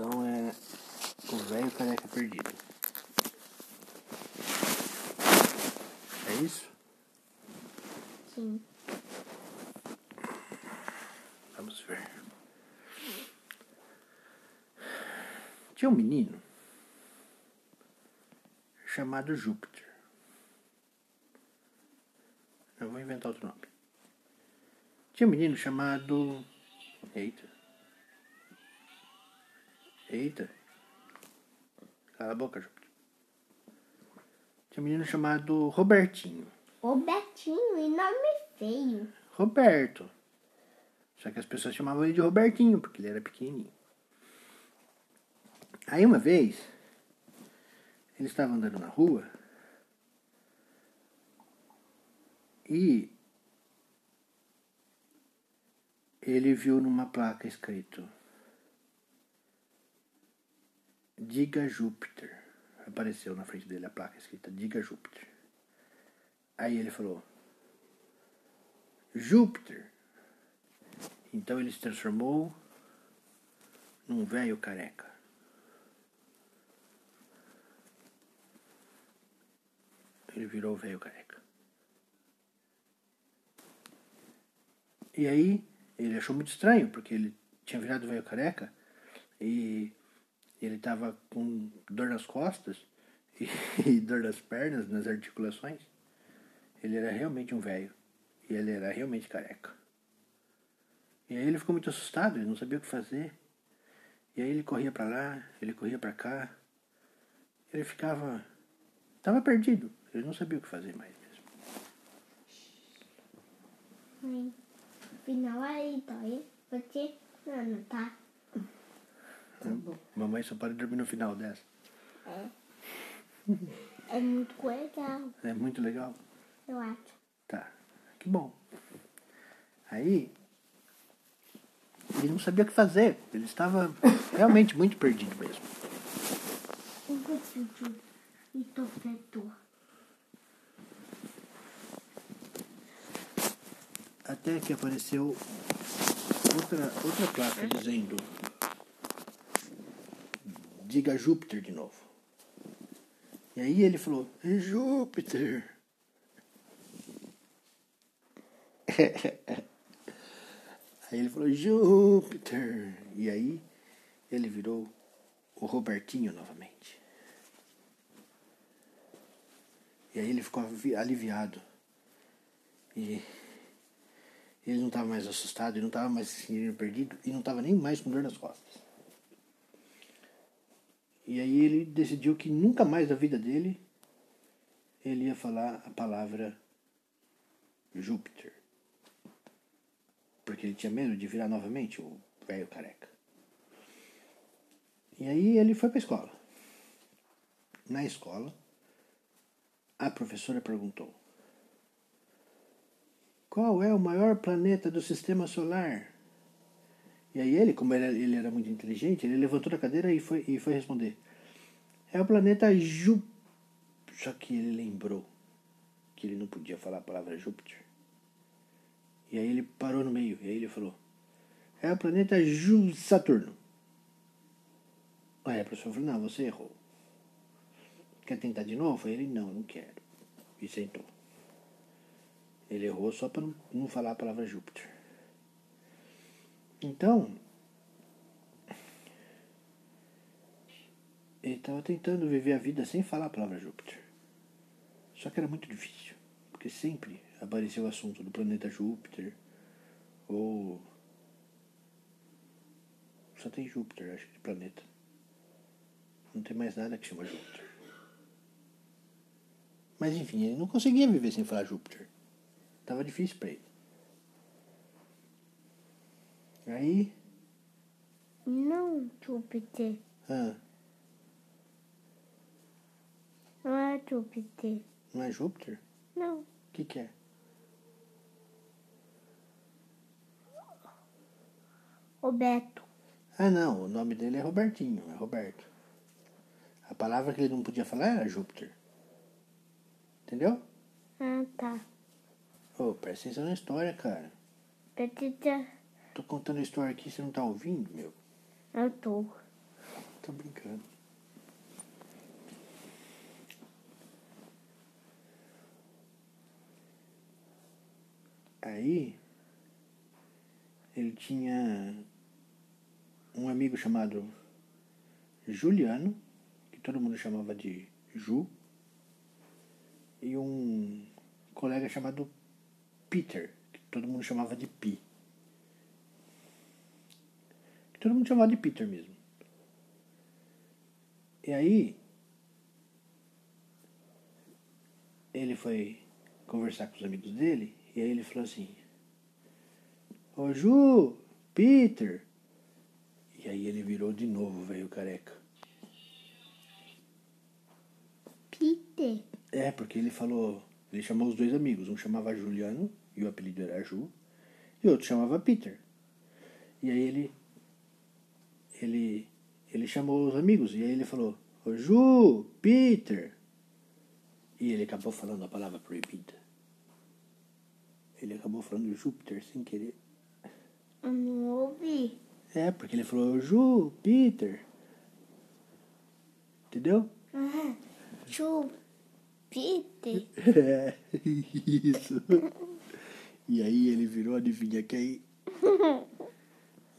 Então é o velho careca perdido. É isso? Sim. Vamos ver. Tinha um menino chamado Júpiter. Eu vou inventar outro nome. Tinha um menino chamado. Eita. Eita. Cala a boca, Júpiter. Tinha um menino chamado Robertinho. O Betinho, e nome feio. Roberto. Só que as pessoas chamavam ele de Robertinho, porque ele era pequenininho. Aí uma vez, ele estava andando na rua e ele viu numa placa escrito Diga Júpiter. Apareceu na frente dele a placa escrita Diga Júpiter. Aí ele falou Júpiter. Então ele se transformou num velho careca. Ele virou velho careca. E aí ele achou muito estranho, porque ele tinha virado velho careca e ele estava com dor nas costas e, e dor nas pernas, nas articulações. Ele era realmente um velho. E ele era realmente careca. E aí ele ficou muito assustado, ele não sabia o que fazer. E aí ele corria para lá, ele corria para cá. Ele ficava. Estava perdido. Ele não sabia o que fazer mais mesmo. Mãe, final aí, dói. Você não, tá? Mamãe só pode dormir no final dessa. É muito legal, É muito legal. eu acho. Tá. Que bom. Aí. Ele não sabia o que fazer. Ele estava realmente muito perdido mesmo. Um e torcedor. Até que apareceu outra, outra placa dizendo Diga Júpiter de novo. E aí ele falou, Júpiter. aí ele falou, Júpiter. E aí ele virou o Robertinho novamente. E aí ele ficou aliviado. E ele não estava mais assustado, ele não estava mais se sentindo perdido e não estava nem mais com dor nas costas. E aí ele decidiu que nunca mais na vida dele ele ia falar a palavra Júpiter. Porque ele tinha medo de virar novamente o velho careca. E aí ele foi para a escola. Na escola, a professora perguntou: Qual é o maior planeta do sistema solar? E aí ele, como ele, era muito inteligente, ele levantou da cadeira e foi, e foi responder. É o planeta Jú... Só que ele lembrou que ele não podia falar a palavra Júpiter. E aí ele parou no meio. E aí ele falou. É o planeta Ju Saturno. Aí a professora falou, não, você errou. Quer tentar de novo? Ele, não, não quero. E sentou. Ele errou só para não, não falar a palavra Júpiter. Então, ele estava tentando viver a vida sem falar a palavra Júpiter. Só que era muito difícil, porque sempre aparecia o assunto do planeta Júpiter, ou. Só tem Júpiter, acho de planeta. Não tem mais nada que chama Júpiter. Mas enfim, ele não conseguia viver sem falar Júpiter. Tava difícil para ele. Aí. Não, Júpiter. Ah, Não é Júpiter. não é Júpiter? Não. O que, que é? O Beto. Ah, não, o nome dele é Robertinho, é Roberto. A palavra que ele não podia falar era Júpiter. Entendeu? Ah, tá. Ô, presta atenção na história, cara. Precisa. Tô contando a história aqui, você não tá ouvindo, meu? Eu tô. Tô brincando. Aí ele tinha um amigo chamado Juliano, que todo mundo chamava de Ju, e um colega chamado Peter, que todo mundo chamava de Pi. Todo mundo chamava de Peter mesmo. E aí ele foi conversar com os amigos dele e aí ele falou assim: Ô Ju, Peter. E aí ele virou de novo, velho careca. Peter. É, porque ele falou. Ele chamou os dois amigos. Um chamava Juliano, e o apelido era Ju. E o outro chamava Peter. E aí ele. Ele. Ele chamou os amigos. E aí ele falou: Ô Ju, Peter. E ele acabou falando a palavra proibida. Ele acabou falando Júpiter sem querer. Eu não ouvi. É, porque ele falou Ju, Peter. Entendeu? Ah, Chu, Peter. É, isso. E aí ele virou, adivinha quem?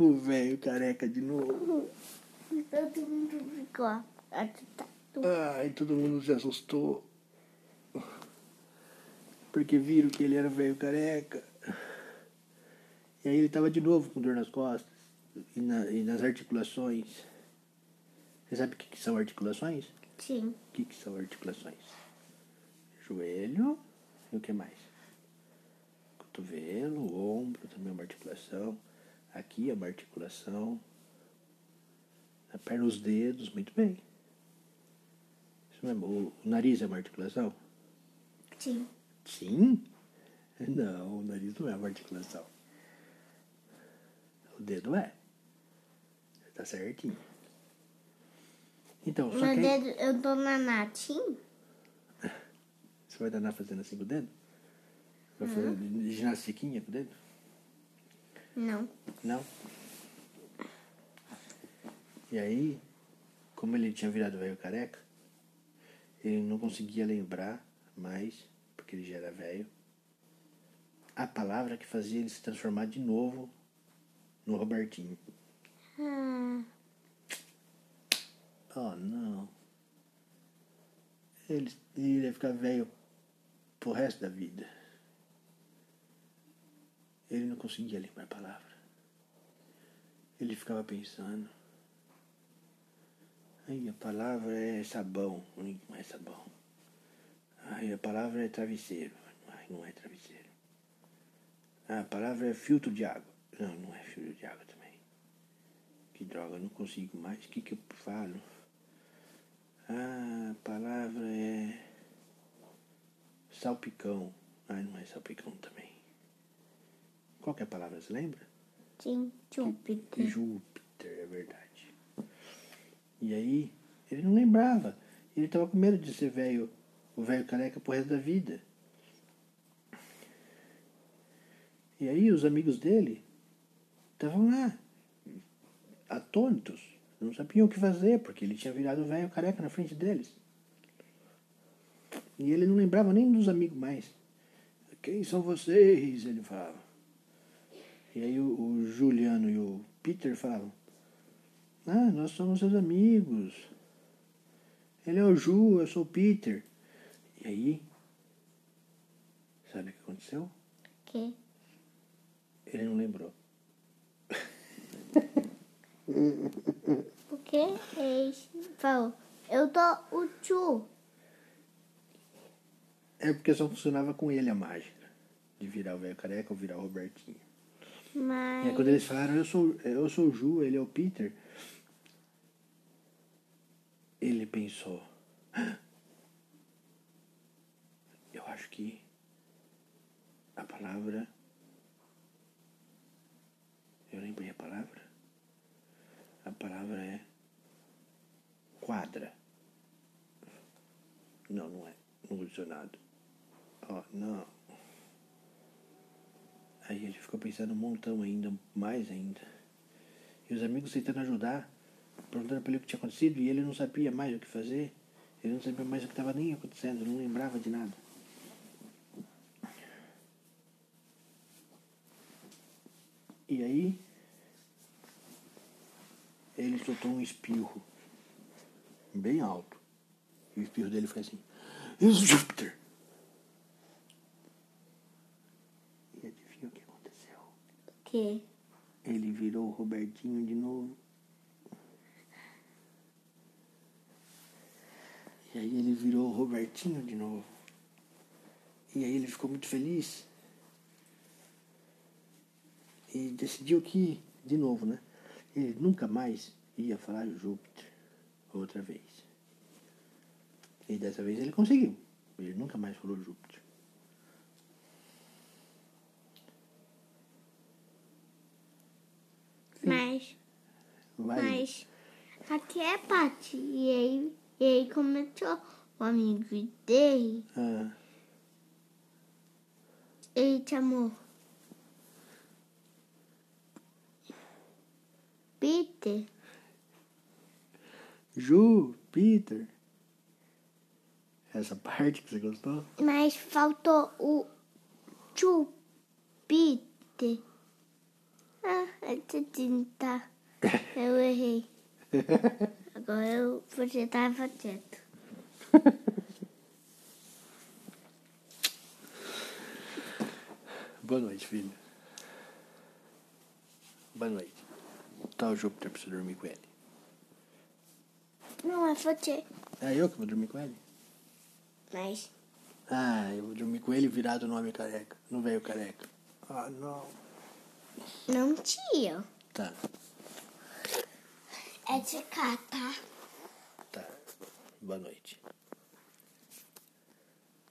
O velho careca de novo. Todo mundo ficou assustado. Ai, todo mundo se assustou. Porque viram que ele era velho careca. E aí ele tava de novo com dor nas costas e, na- e nas articulações. Você sabe o que, que são articulações? Sim. O que, que são articulações? Joelho e o que mais? Cotovelo, ombro, também uma articulação. Aqui é uma articulação. Na perna, os dedos, muito bem. Isso mesmo. O, o nariz é uma articulação? Sim. Sim? Não, o nariz não é uma articulação. O dedo é. Tá certinho. Então, só Meu que dedo, eu tô na natim? Você vai danar fazendo assim com o dedo? Vai fazer ginastiquinha com o dedo? Não. Não. E aí, como ele tinha virado velho careca, ele não conseguia lembrar mais, porque ele já era velho, a palavra que fazia ele se transformar de novo no Robertinho. Ah, Oh, não. Ele, ele ia ficar velho pro resto da vida. Ele não conseguia lembrar a palavra. Ele ficava pensando. Ai, a palavra é sabão. Não é sabão. Ai, a palavra é travesseiro. Ai, não é travesseiro. Ah, a palavra é filtro de água. Não, não é filtro de água também. Que droga, não consigo mais. O que, que eu falo? Ah, a palavra é. Salpicão. Ah, não é salpicão também. Qual que é a palavra, você lembra? sim. Júpiter. Júpiter, é verdade. E aí, ele não lembrava. Ele tava com medo de ser velho, o velho careca pro resto da vida. E aí, os amigos dele estavam lá, atônitos. Não sabiam o que fazer, porque ele tinha virado velho careca na frente deles. E ele não lembrava nem dos amigos mais. Quem são vocês? Ele falava. E aí o, o Juliano e o Peter falavam, ah, nós somos seus amigos. Ele é o Ju, eu sou o Peter. E aí, sabe o que aconteceu? Que? Ele não lembrou. Porque eles falou, eu tô o Chu. É porque só funcionava com ele a mágica. De virar o velho careca ou virar o Robertinho. E Mas aí quando eles falaram, eu sou, eu sou o Ju, ele é o Peter. Ele pensou. "Ah, Eu acho que a palavra. Eu lembrei a palavra. A palavra é quadra. Não, não é. No dicionário. Ó, não. Aí ele ficou pensando um montão ainda, mais ainda. E os amigos tentando ajudar, perguntando pra ele o que tinha acontecido e ele não sabia mais o que fazer. Ele não sabia mais o que estava nem acontecendo, não lembrava de nada. E aí ele soltou um espirro bem alto. E o espirro dele foi assim. Júpiter! E adivinha o que aconteceu? Que? Ele virou o Robertinho de novo. E aí ele virou o Robertinho de novo. E aí ele ficou muito feliz. E decidiu que, de novo, né? Ele nunca mais ia falar Júpiter outra vez. E dessa vez ele conseguiu. Ele nunca mais falou Júpiter. Mas, mas, aqui é Paty. E aí, e aí começou o amigo dele. Ah, Ele chamou Peter. Júpiter. Essa parte que você gostou? Mas faltou o Júpiter. Essa tinta. Eu errei. Agora eu você tava quieto. Boa noite, filho. Boa noite. Tá o Júpiter pra você dormir com ele. Não é você. É eu que vou dormir com ele? Mas Ah, eu vou dormir com ele virado no homem careca. No velho careca. Ah, não. Não tinha. Tá, É de cá, tá? tá. Boa noite.